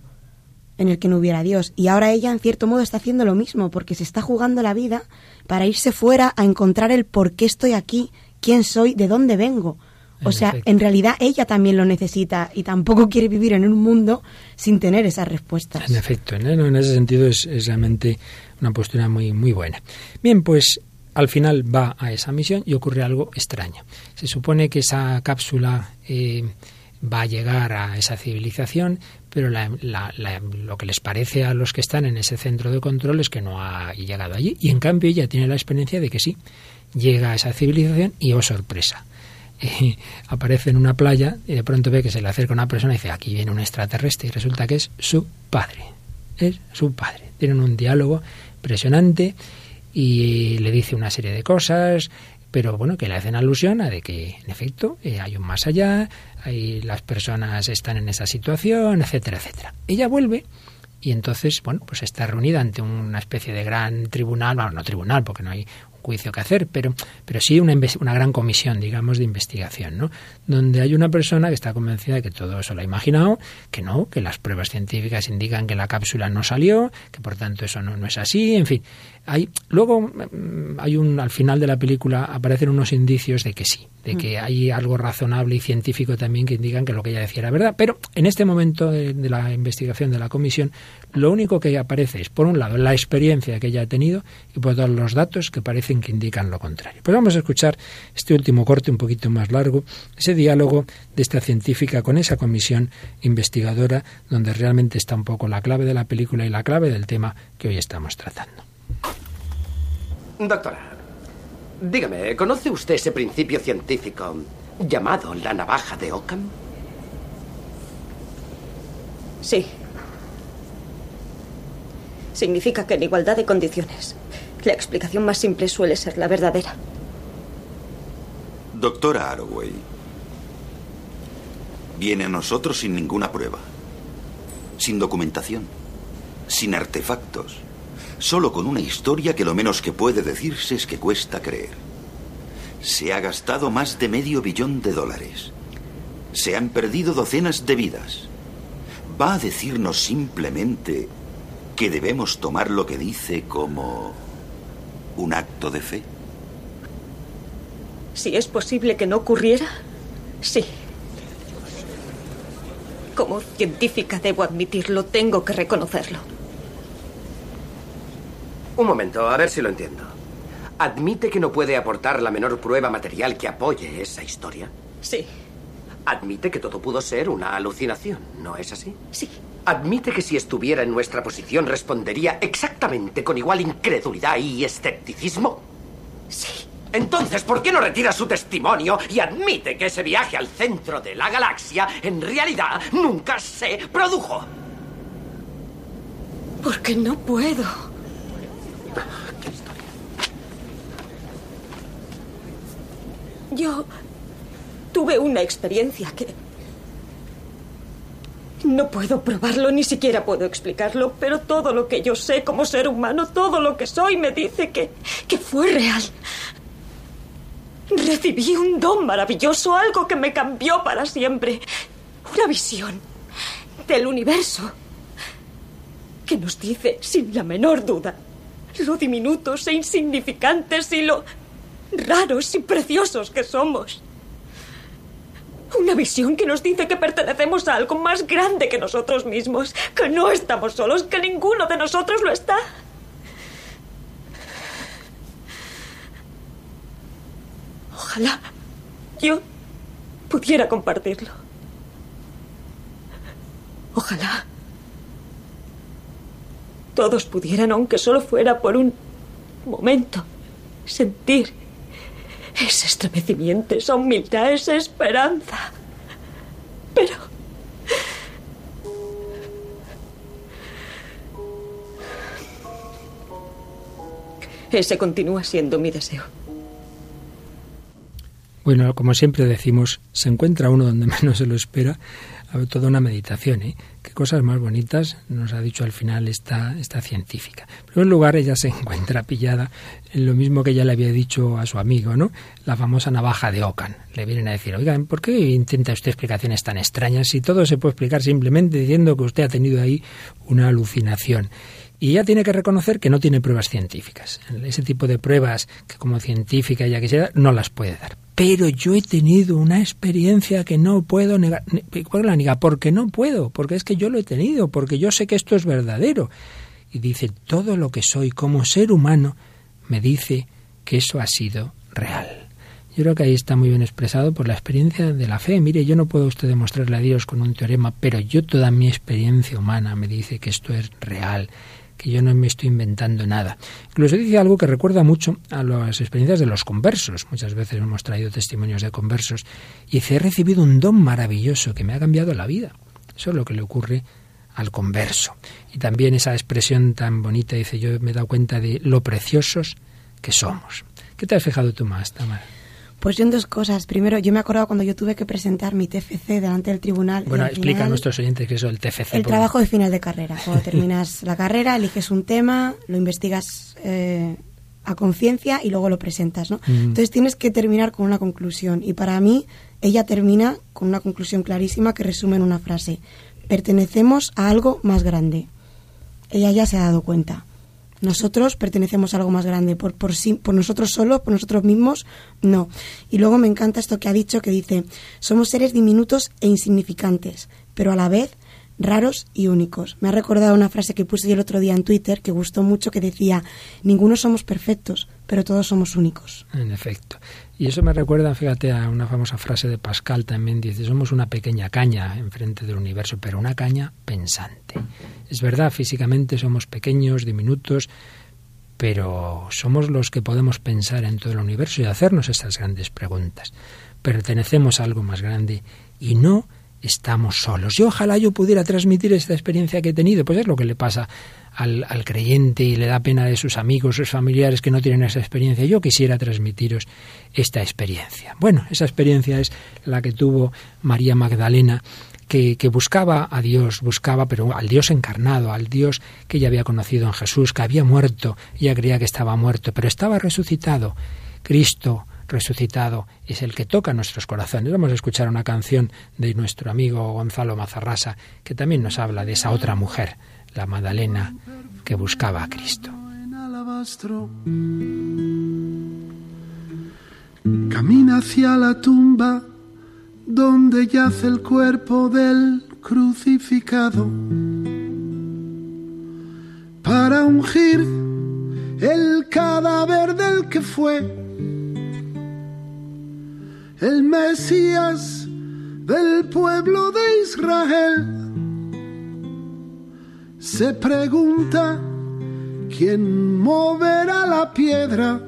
en el que no hubiera Dios. Y ahora ella, en cierto modo, está haciendo lo mismo, porque se está jugando la vida para irse fuera a encontrar el por qué estoy aquí, quién soy, de dónde vengo. O sea, en realidad ella también lo necesita y tampoco quiere vivir en un mundo sin tener esas respuestas.
En efecto, en ese sentido es, realmente una postura muy, muy buena. Bien, pues al final va a esa misión y ocurre algo extraño. Se supone que esa cápsula eh, va a llegar a esa civilización, pero lo que les parece a los que están en ese centro de control es que no ha llegado allí. Y en cambio ella tiene la experiencia de que sí, llega a esa civilización y, oh sorpresa, [laughs] aparece en una playa y de pronto ve que se le acerca una persona y dice, aquí viene un extraterrestre y resulta que es su padre. Es su padre. Tienen un diálogo impresionante y le dice una serie de cosas, pero bueno, que le hacen alusión a de que, en efecto, eh, hay un más allá, ahí las personas están en esa situación, etcétera, etcétera. Ella vuelve y entonces, bueno, pues está reunida ante una especie de gran tribunal, bueno, no tribunal, porque no hay juicio que hacer, pero, pero sí una, una gran comisión, digamos, de investigación, ¿no? Donde hay una persona que está convencida de que todo eso lo ha imaginado, que no, que las pruebas científicas indican que la cápsula no salió, que por tanto eso no, no es así, en fin. Hay, luego mm, hay un, al final de la película aparecen unos indicios de que sí, de que mm. hay algo razonable y científico también que indican que lo que ella decía era verdad. Pero en este momento de, de la investigación de la comisión, lo único que aparece es, por un lado, la experiencia que ella ha tenido y por otro los datos que parecen que indican lo contrario. Pues vamos a escuchar este último corte un poquito más largo, ese diálogo de esta científica con esa comisión investigadora donde realmente está un poco la clave de la película y la clave del tema que hoy estamos tratando.
Doctora, dígame, ¿conoce usted ese principio científico llamado la navaja de Ockham?
Sí. Significa que en igualdad de condiciones, la explicación más simple suele ser la verdadera.
Doctora Arroway, viene a nosotros sin ninguna prueba, sin documentación, sin artefactos, solo con una historia que lo menos que puede decirse es que cuesta creer. Se ha gastado más de medio billón de dólares. Se han perdido docenas de vidas. Va a decirnos simplemente que debemos tomar lo que dice como un acto de fe.
Si es posible que no ocurriera, sí. Como científica debo admitirlo, tengo que reconocerlo.
Un momento, a ver si lo entiendo. ¿Admite que no puede aportar la menor prueba material que apoye esa historia?
Sí.
Admite que todo pudo ser una alucinación, ¿no es así?
Sí.
Admite que si estuviera en nuestra posición respondería exactamente con igual incredulidad y escepticismo.
Sí.
Entonces, ¿por qué no retira su testimonio y admite que ese viaje al centro de la galaxia en realidad nunca se produjo?
Porque no puedo. Yo tuve una experiencia que no puedo probarlo, ni siquiera puedo explicarlo, pero todo lo que yo sé como ser humano, todo lo que soy, me dice que, que fue real. Recibí un don maravilloso, algo que me cambió para siempre. Una visión del universo que nos dice, sin la menor duda,
lo diminutos e insignificantes y lo raros y preciosos que somos. Una visión que nos dice que pertenecemos a algo más grande que nosotros mismos, que no estamos solos, que ninguno de nosotros lo está. Ojalá yo pudiera compartirlo. Ojalá todos pudieran, aunque solo fuera por un momento, sentir ese estremecimiento, esa humildad, esa esperanza. Pero... Ese continúa siendo mi deseo.
Bueno, como siempre decimos, se encuentra uno donde [laughs] menos se lo espera toda una meditación. ¿eh? Qué cosas más bonitas nos ha dicho al final esta, esta científica. En primer lugar, ella se [laughs] encuentra pillada en lo mismo que ella le había dicho a su amigo, ¿no? La famosa navaja de Ocan. Le vienen a decir, oigan, ¿por qué intenta usted explicaciones tan extrañas si todo se puede explicar simplemente diciendo que usted ha tenido ahí una alucinación? Y ella tiene que reconocer que no tiene pruebas científicas. Ese tipo de pruebas que como científica ella quisiera, no las puede dar. Pero yo he tenido una experiencia que no puedo negar. ¿Por la niega? Porque no puedo, porque es que yo lo he tenido, porque yo sé que esto es verdadero. Y dice, todo lo que soy como ser humano me dice que eso ha sido real. Yo creo que ahí está muy bien expresado por la experiencia de la fe. Mire, yo no puedo usted demostrarle a Dios con un teorema, pero yo toda mi experiencia humana me dice que esto es real, que yo no me estoy inventando nada. Incluso dice algo que recuerda mucho a las experiencias de los conversos. Muchas veces hemos traído testimonios de conversos y dice, he recibido un don maravilloso que me ha cambiado la vida. Eso es lo que le ocurre al converso. Y también esa expresión tan bonita, dice, yo me he dado cuenta de lo preciosos que somos. ¿Qué te has fijado tú más, Tamara?
Pues yo en dos cosas. Primero, yo me acordaba cuando yo tuve que presentar mi TFC delante del tribunal.
Bueno, explica a nuestros oyentes qué es el TFC.
El trabajo de final de carrera. Cuando [laughs] terminas la carrera, eliges un tema, lo investigas eh, a conciencia y luego lo presentas, ¿no? Mm. Entonces tienes que terminar con una conclusión. Y para mí, ella termina con una conclusión clarísima que resume en una frase. Pertenecemos a algo más grande. Ella ya se ha dado cuenta. Nosotros pertenecemos a algo más grande, por, por, sí, por nosotros solos, por nosotros mismos, no. Y luego me encanta esto que ha dicho, que dice, somos seres diminutos e insignificantes, pero a la vez raros y únicos. Me ha recordado una frase que puse yo el otro día en Twitter que gustó mucho que decía, ninguno somos perfectos, pero todos somos únicos.
En efecto. Y eso me recuerda, fíjate, a una famosa frase de Pascal también, dice, somos una pequeña caña enfrente del universo, pero una caña pensante. Es verdad, físicamente somos pequeños, diminutos, pero somos los que podemos pensar en todo el universo y hacernos estas grandes preguntas. Pertenecemos a algo más grande y no estamos solos. Y ojalá yo pudiera transmitir esta experiencia que he tenido, pues es lo que le pasa al, creyente y le da pena de sus amigos, sus familiares que no tienen esa experiencia. Yo quisiera transmitiros esta experiencia. Bueno, esa experiencia es la que tuvo María Magdalena. Que, que, buscaba a Dios, buscaba, pero al Dios encarnado, al Dios que ella había conocido en Jesús, que había muerto, ella creía que estaba muerto, pero estaba resucitado. Cristo resucitado es el que toca nuestros corazones. Vamos a escuchar una canción de nuestro amigo Gonzalo Mazarrasa, que también nos habla de esa otra mujer, la Magdalena, que buscaba a Cristo.
Camina hacia la tumba donde yace el cuerpo del crucificado para ungir el cadáver del que fue el Mesías del pueblo de Israel. Se pregunta quién moverá la piedra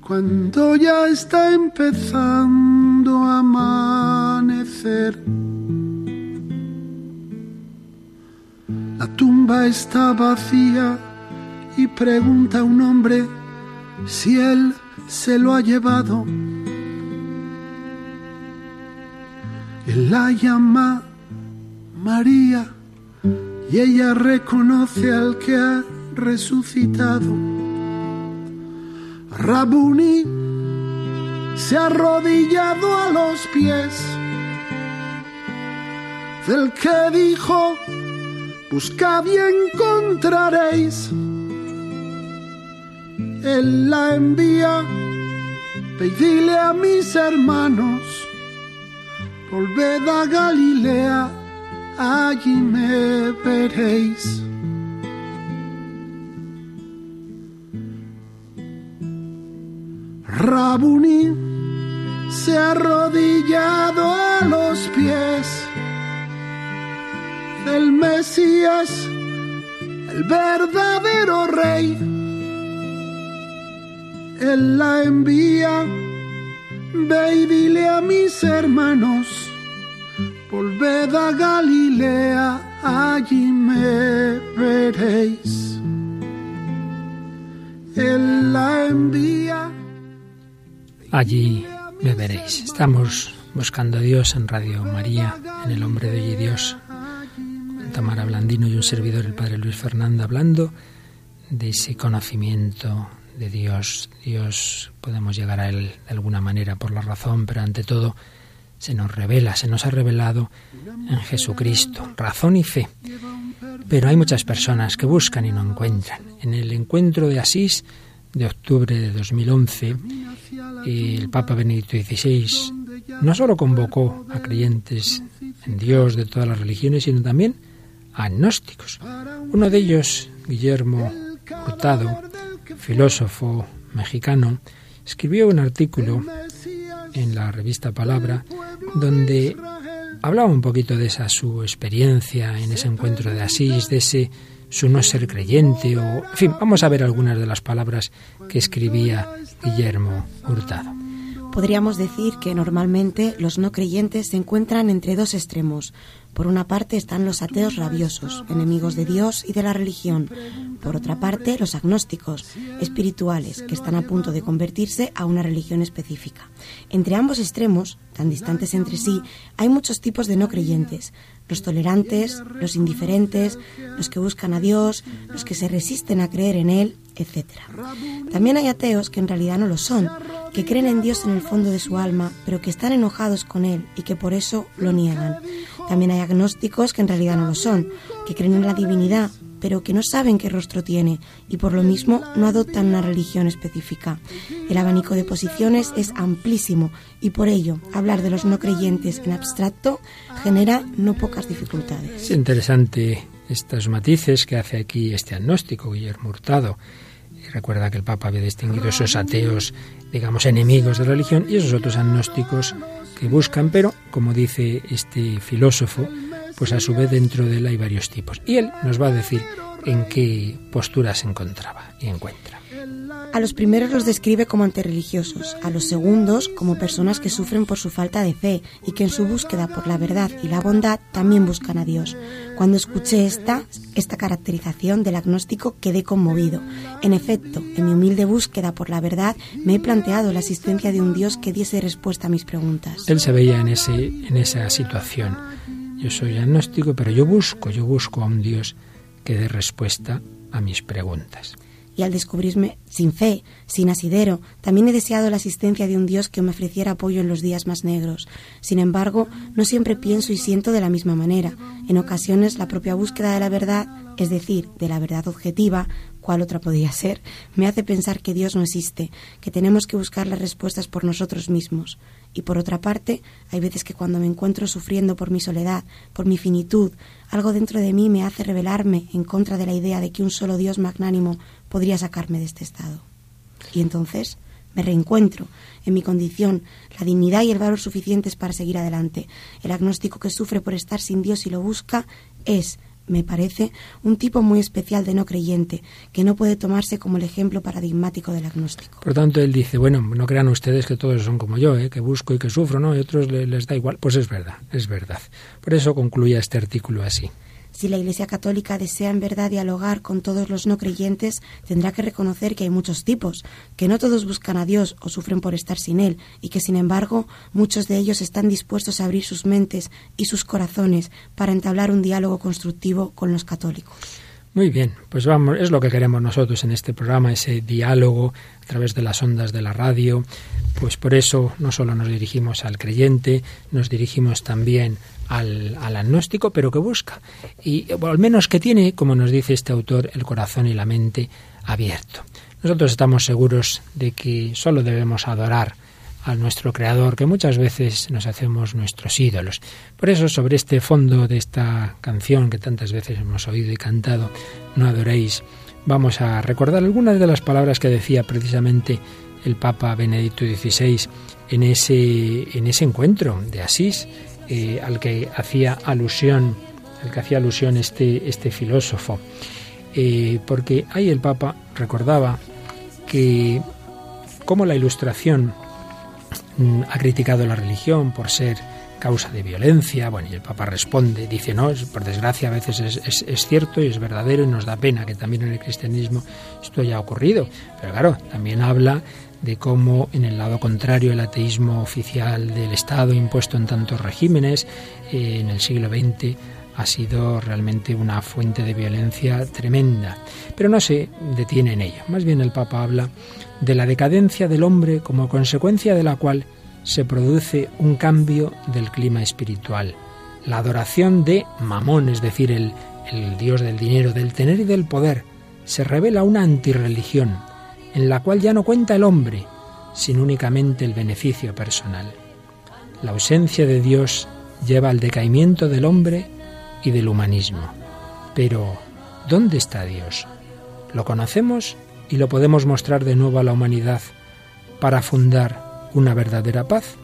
cuando ya está empezando a amanecer. La tumba está vacía y pregunta un hombre si él se lo ha llevado Él la llama María y ella reconoce al que ha resucitado. Rabuni se ha arrodillado a los pies del que dijo, buscad y encontraréis. Él la envía. Ve y dile a mis hermanos, volved a Galilea, allí me veréis. Rabuní se ha arrodillado a los pies del Mesías, el verdadero rey. Él la envía, ve y dile a mis hermanos, volved a Galilea, allí me veréis. Él la envía.
Allí me veréis. Estamos buscando a Dios en Radio María, en el Hombre de Hoy Dios. Tamara Blandino y un servidor, el Padre Luis Fernando, hablando de ese conocimiento de Dios. Dios podemos llegar a Él de alguna manera por la razón, pero ante todo se nos revela, se nos ha revelado en Jesucristo, razón y fe. Pero hay muchas personas que buscan y no encuentran. En el encuentro de Asís de octubre de 2011, el Papa Benedicto XVI no solo convocó a creyentes en Dios de todas las religiones, sino también a agnósticos. Uno de ellos, Guillermo Hurtado, filósofo mexicano, escribió un artículo en la revista Palabra donde hablaba un poquito de esa su experiencia en ese encuentro de Asís, de ese su no ser creyente o en fin, vamos a ver algunas de las palabras que escribía Guillermo Hurtado.
Podríamos decir que normalmente los no creyentes se encuentran entre dos extremos. Por una parte están los ateos rabiosos, enemigos de Dios y de la religión. Por otra parte, los agnósticos, espirituales, que están a punto de convertirse a una religión específica. Entre ambos extremos, tan distantes entre sí, hay muchos tipos de no creyentes. Los tolerantes, los indiferentes, los que buscan a Dios, los que se resisten a creer en Él, etc. También hay ateos que en realidad no lo son, que creen en Dios en el fondo de su alma, pero que están enojados con Él y que por eso lo niegan. También hay agnósticos que en realidad no lo son, que creen en la divinidad, pero que no saben qué rostro tiene y por lo mismo no adoptan una religión específica. El abanico de posiciones es amplísimo y por ello hablar de los no creyentes en abstracto genera no pocas dificultades.
Es interesante estos matices que hace aquí este agnóstico, Guillermo Hurtado. Recuerda que el Papa había distinguido esos ateos, digamos, enemigos de la religión y esos otros agnósticos que buscan, pero, como dice este filósofo, pues a su vez dentro de él hay varios tipos. Y él nos va a decir en qué postura se encontraba y encuentra.
A los primeros los describe como antirreligiosos, a los segundos como personas que sufren por su falta de fe y que en su búsqueda por la verdad y la bondad también buscan a Dios. Cuando escuché esta, esta caracterización del agnóstico quedé conmovido. En efecto, en mi humilde búsqueda por la verdad me he planteado la existencia de un Dios que diese respuesta a mis preguntas.
Él se veía en, ese, en esa situación. Yo soy agnóstico, pero yo busco, yo busco a un Dios que dé respuesta a mis preguntas
y al descubrirme sin fe, sin asidero, también he deseado la asistencia de un Dios que me ofreciera apoyo en los días más negros. Sin embargo, no siempre pienso y siento de la misma manera. En ocasiones la propia búsqueda de la verdad, es decir, de la verdad objetiva, cuál otra podría ser, me hace pensar que Dios no existe, que tenemos que buscar las respuestas por nosotros mismos. Y por otra parte, hay veces que cuando me encuentro sufriendo por mi soledad, por mi finitud, algo dentro de mí me hace rebelarme en contra de la idea de que un solo Dios magnánimo podría sacarme de este estado. Y entonces me reencuentro en mi condición, la dignidad y el valor suficientes para seguir adelante. El agnóstico que sufre por estar sin Dios y lo busca es, me parece, un tipo muy especial de no creyente, que no puede tomarse como el ejemplo paradigmático del agnóstico.
Por tanto, él dice, bueno, no crean ustedes que todos son como yo, ¿eh? que busco y que sufro, ¿no? Y otros les da igual. Pues es verdad, es verdad. Por eso concluye este artículo así.
Si la Iglesia Católica desea en verdad dialogar con todos los no creyentes, tendrá que reconocer que hay muchos tipos, que no todos buscan a Dios o sufren por estar sin Él, y que sin embargo muchos de ellos están dispuestos a abrir sus mentes y sus corazones para entablar un diálogo constructivo con los católicos.
Muy bien, pues vamos, es lo que queremos nosotros en este programa, ese diálogo a través de las ondas de la radio. Pues por eso no solo nos dirigimos al creyente, nos dirigimos también al, agnóstico, pero que busca. Y al menos que tiene, como nos dice este autor, el corazón y la mente abierto. Nosotros estamos seguros de que solo debemos adorar a nuestro Creador, que muchas veces nos hacemos nuestros ídolos. Por eso, sobre este fondo de esta canción que tantas veces hemos oído y cantado, No adoréis, vamos a recordar algunas de las palabras que decía precisamente el Papa Benedicto XVI en ese, en ese encuentro de Asís, eh, al que hacía alusión, al que hacía alusión este, este filósofo. Eh, porque ahí el Papa recordaba que como la ilustración ha criticado la religión por ser causa de violencia, bueno, y el Papa responde, dice, no, por desgracia a veces es, es, cierto y es verdadero y nos da pena que también en el cristianismo esto haya ocurrido, pero claro, también habla de cómo en el lado contrario el ateísmo oficial del Estado impuesto en tantos regímenes eh, en el siglo XX ha sido realmente una fuente de violencia tremenda. Pero no se detiene en ello. Más bien el Papa habla de la decadencia del hombre como consecuencia de la cual se produce un cambio del clima espiritual. La adoración de Mamón, es decir, el, el dios del dinero, del tener y del poder, se revela una antirreligión en la cual ya no cuenta el hombre, sino únicamente el beneficio personal. La ausencia de Dios lleva al decaimiento del hombre y del humanismo. Pero, ¿dónde está Dios? Lo conocemos y lo podemos mostrar de nuevo a la humanidad para fundar una verdadera paz.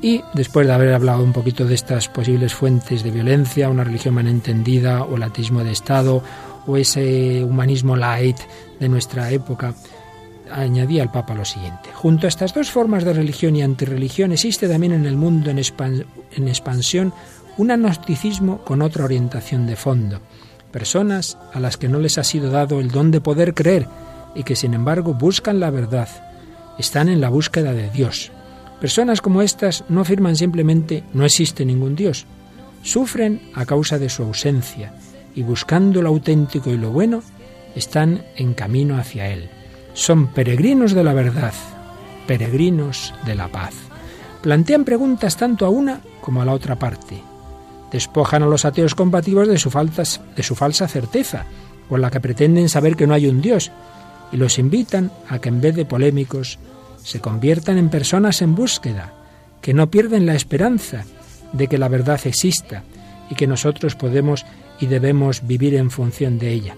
Y después de haber hablado un poquito de estas posibles fuentes de violencia, una religión mal entendida o el ateísmo de Estado o ese humanismo light de nuestra época, añadía el Papa lo siguiente. Junto a estas dos formas de religión y antirreligión existe también en el mundo en expansión un agnosticismo con otra orientación de fondo. Personas a las que no les ha sido dado el don de poder creer y que sin embargo buscan la verdad. Están en la búsqueda de Dios. Personas como estas no afirman simplemente no existe ningún Dios. Sufren a causa de su ausencia y buscando lo auténtico y lo bueno, están en camino hacia Él. Son peregrinos de la verdad, peregrinos de la paz. Plantean preguntas tanto a una como a la otra parte despojan a los ateos combativos de su, falsa certeza, con la que pretenden saber que no hay un Dios, y los invitan a que en vez de polémicos se conviertan en personas en búsqueda, que no pierden la esperanza de que la verdad exista y que nosotros podemos y debemos vivir en función de ella.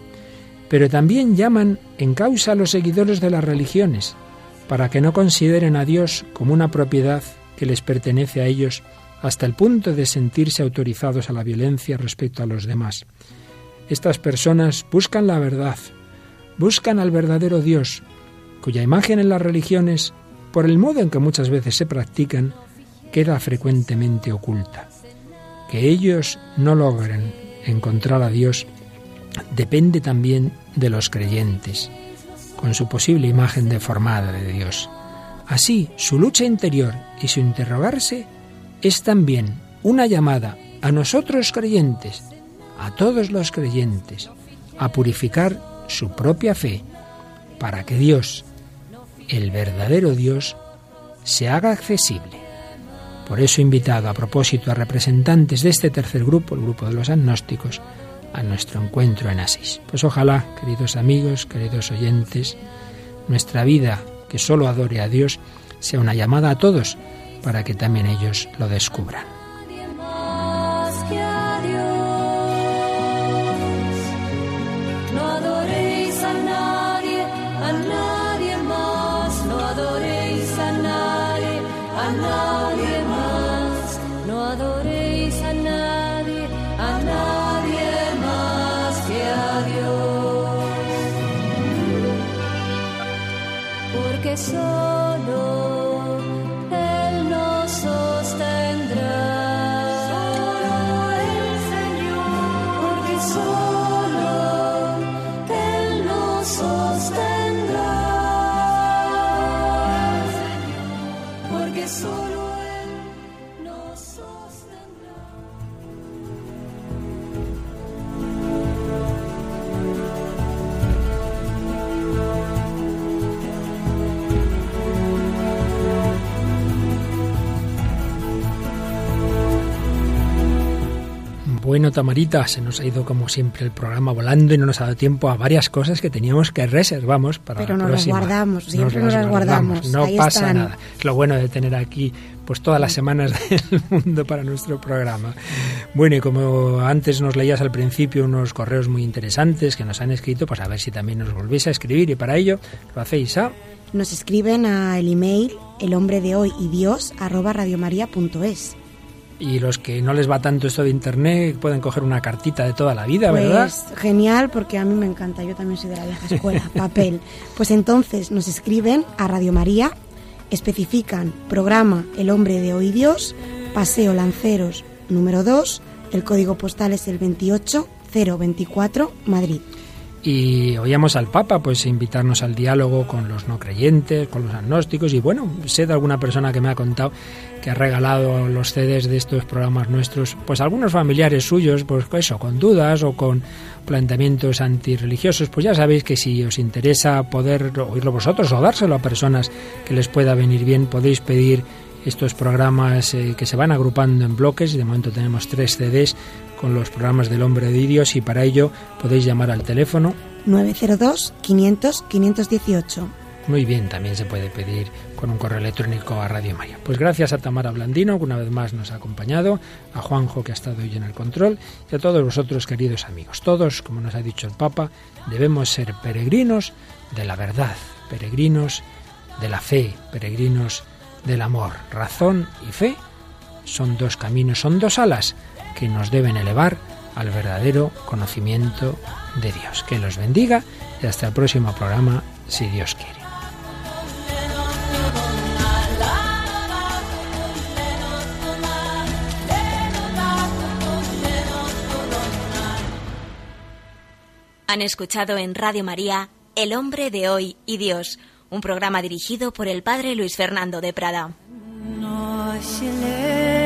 Pero también llaman en causa a los seguidores de las religiones, para que no consideren a Dios como una propiedad que les pertenece a ellos hasta el punto de sentirse autorizados a la violencia respecto a los demás. Estas personas buscan la verdad, buscan al verdadero Dios, cuya imagen en las religiones, por el modo en que muchas veces se practican, queda frecuentemente oculta. Que ellos no logren encontrar a Dios depende también de los creyentes, con su posible imagen deformada de Dios. Así, su lucha interior y su interrogarse es también una llamada a nosotros creyentes, a todos los creyentes, a purificar su propia fe para que Dios, el verdadero Dios, se haga accesible. Por eso he invitado a propósito a representantes de este tercer grupo, el grupo de los agnósticos, a nuestro encuentro en Asís. Pues ojalá, queridos amigos, queridos oyentes, nuestra vida que solo adore a Dios sea una llamada a todos para que también ellos lo descubran. Bueno, Tamarita, se nos ha ido como siempre el programa volando y no nos ha dado tiempo a varias cosas que teníamos que reservamos para
Pero
la
nos las guardamos, siempre nos las guardamos.
No
Ahí
pasa
están.
nada. Es lo bueno de tener aquí pues todas las semanas [laughs] del mundo para nuestro programa. Bueno, y como antes nos leías al principio unos correos muy interesantes que nos han escrito, pues a ver si también nos volvéis a escribir y para ello lo hacéis a
Nos escriben al email el hombre de hoy y Dios arroba radiomaria.es.
y los que no les va tanto esto de internet pueden coger una cartita de toda la vida, ¿verdad?
Pues genial, porque a mí me encanta, yo también soy de la vieja escuela, [laughs] papel. Pues entonces nos escriben a Radio María, especifican programa El hombre de hoy Dios, Paseo Lanceros número 2, el código postal es el 28024, Madrid.
Y oíamos al Papa pues invitarnos al diálogo con los no creyentes, con los agnósticos. Y bueno, sé de alguna persona que me ha contado que ha regalado los CDs de estos programas nuestros, pues algunos familiares suyos, pues eso, con dudas o con planteamientos antirreligiosos, pues ya sabéis que si os interesa poder oírlo vosotros o dárselo a personas que les pueda venir bien, podéis pedir estos programas eh, que se van agrupando en bloques. De momento tenemos tres CDs con los programas del hombre de Dios y para ello podéis llamar al teléfono
902 500 518.
muy bien, también se puede pedir con un correo electrónico a Radio María. Pues gracias a Tamara Blandino, que una vez más nos ha acompañado, a Juanjo, que ha estado hoy en el control, y a todos vosotros, queridos amigos. Todos, como nos ha dicho el Papa, debemos ser peregrinos de la verdad, peregrinos de la fe, peregrinos del amor. Razón y fe son dos caminos, son dos alas que nos deben elevar al verdadero conocimiento de Dios. Que los bendiga y hasta el próximo programa, si Dios quiere.
Han escuchado en Radio María El hombre de hoy y Dios, un programa dirigido por el padre Luis Fernando de Prada.
Noche